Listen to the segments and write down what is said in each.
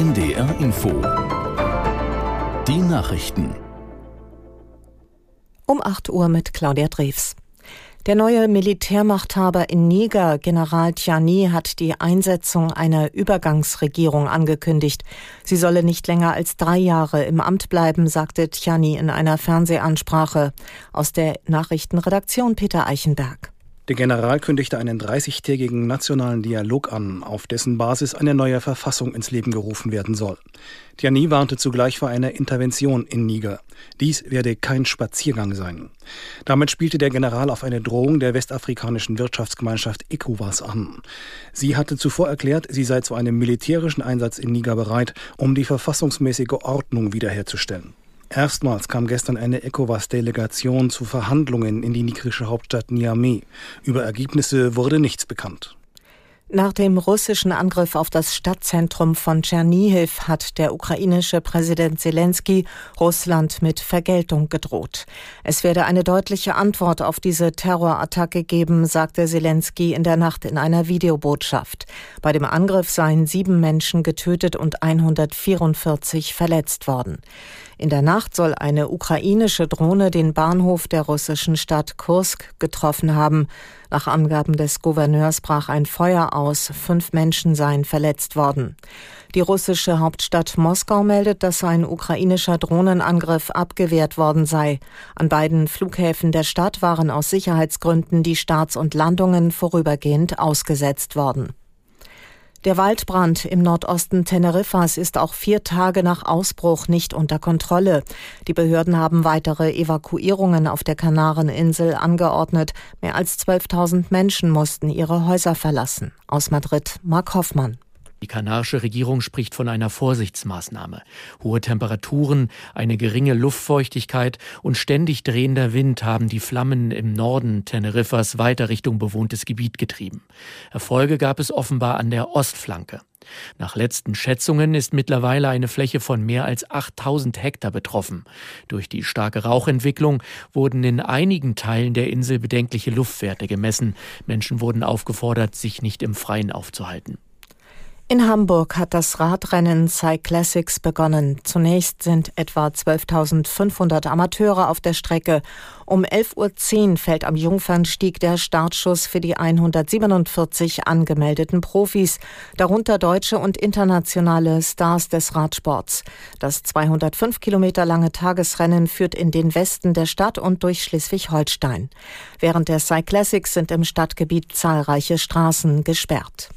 NDR Info. Die Nachrichten. Um 8 Uhr mit Claudia Drews. Der neue Militärmachthaber in Niger, General Tiani, hat die Einsetzung einer Übergangsregierung angekündigt. Sie solle nicht länger als drei Jahre im Amt bleiben, sagte Tiani in einer Fernsehansprache. Aus der Nachrichtenredaktion Peter Eichenberg. Der General kündigte einen 30-tägigen nationalen Dialog an, auf dessen Basis eine neue Verfassung ins Leben gerufen werden soll. Tiani warnte zugleich vor einer Intervention in Niger. Dies werde kein Spaziergang sein. Damit spielte der General auf eine Drohung der westafrikanischen Wirtschaftsgemeinschaft ECOWAS an. Sie hatte zuvor erklärt, sie sei zu einem militärischen Einsatz in Niger bereit, um die verfassungsmäßige Ordnung wiederherzustellen. Erstmals kam gestern eine ECOWAS-Delegation zu Verhandlungen in die nigerische Hauptstadt Niamey. Über Ergebnisse wurde nichts bekannt. Nach dem russischen Angriff auf das Stadtzentrum von Tschernihiv hat der ukrainische Präsident Zelensky Russland mit Vergeltung gedroht. Es werde eine deutliche Antwort auf diese Terrorattacke geben, sagte Zelensky in der Nacht in einer Videobotschaft. Bei dem Angriff seien sieben Menschen getötet und 144 verletzt worden. In der Nacht soll eine ukrainische Drohne den Bahnhof der russischen Stadt Kursk getroffen haben. Nach Angaben des Gouverneurs brach ein Feuer aus, fünf Menschen seien verletzt worden. Die russische Hauptstadt Moskau meldet, dass ein ukrainischer Drohnenangriff abgewehrt worden sei. An beiden Flughäfen der Stadt waren aus Sicherheitsgründen die Starts und Landungen vorübergehend ausgesetzt worden. Der Waldbrand im Nordosten Teneriffas ist auch vier Tage nach Ausbruch nicht unter Kontrolle. Die Behörden haben weitere Evakuierungen auf der Kanareninsel angeordnet. Mehr als 12.000 Menschen mussten ihre Häuser verlassen. Aus Madrid, Mark Hoffmann. Die kanarische Regierung spricht von einer Vorsichtsmaßnahme. Hohe Temperaturen, eine geringe Luftfeuchtigkeit und ständig drehender Wind haben die Flammen im Norden Teneriffas weiter Richtung bewohntes Gebiet getrieben. Erfolge gab es offenbar an der Ostflanke. Nach letzten Schätzungen ist mittlerweile eine Fläche von mehr als 8000 Hektar betroffen. Durch die starke Rauchentwicklung wurden in einigen Teilen der Insel bedenkliche Luftwerte gemessen. Menschen wurden aufgefordert, sich nicht im Freien aufzuhalten. In Hamburg hat das Radrennen Cyclassics begonnen. Zunächst sind etwa 12.500 Amateure auf der Strecke. Um 11.10 Uhr fällt am Jungfernstieg der Startschuss für die 147 angemeldeten Profis, darunter deutsche und internationale Stars des Radsports. Das 205 Kilometer lange Tagesrennen führt in den Westen der Stadt und durch Schleswig-Holstein. Während der Cyclassics sind im Stadtgebiet zahlreiche Straßen gesperrt.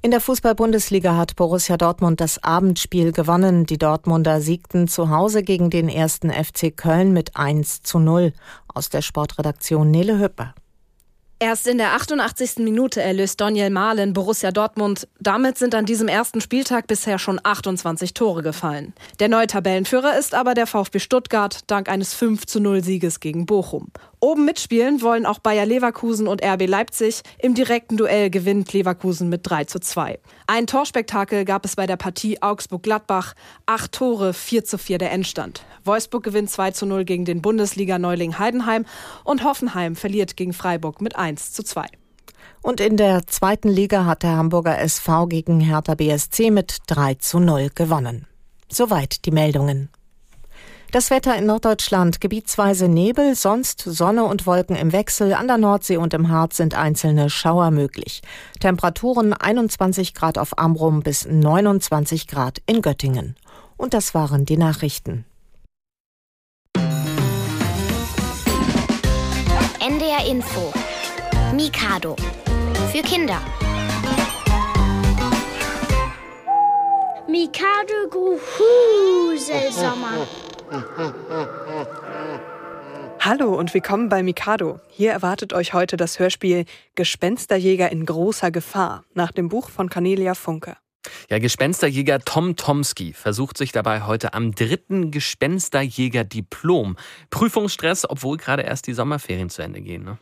In der Fußball-Bundesliga hat Borussia Dortmund das Abendspiel gewonnen. Die Dortmunder siegten zu Hause gegen den ersten FC Köln mit 1 zu 0. Aus der Sportredaktion Nele Hüpper. Erst in der 88. Minute erlöst Daniel Mahlen Borussia Dortmund. Damit sind an diesem ersten Spieltag bisher schon 28 Tore gefallen. Der neue Tabellenführer ist aber der VfB Stuttgart dank eines 5 zu 0 Sieges gegen Bochum. Oben mitspielen wollen auch Bayer Leverkusen und RB Leipzig. Im direkten Duell gewinnt Leverkusen mit 3 zu 2. Ein Torspektakel gab es bei der Partie Augsburg-Gladbach. Acht Tore, 4 zu 4 der Endstand. Wolfsburg gewinnt 2 zu 0 gegen den Bundesliga-Neuling Heidenheim und Hoffenheim verliert gegen Freiburg mit 1 zu 2. Und in der zweiten Liga hat der Hamburger SV gegen Hertha BSC mit 3 zu 0 gewonnen. Soweit die Meldungen. Das Wetter in Norddeutschland gebietsweise Nebel, sonst Sonne und Wolken im Wechsel. An der Nordsee und im Harz sind einzelne Schauer möglich. Temperaturen 21 Grad auf Amrum bis 29 Grad in Göttingen. Und das waren die Nachrichten. NDR Info. Mikado. Für Kinder. Mikado Gruselsommer. Hallo und willkommen bei Mikado. Hier erwartet euch heute das Hörspiel Gespensterjäger in großer Gefahr nach dem Buch von Cornelia Funke. Ja, Gespensterjäger Tom Tomski versucht sich dabei heute am dritten Gespensterjäger-Diplom. Prüfungsstress, obwohl gerade erst die Sommerferien zu Ende gehen. Ne?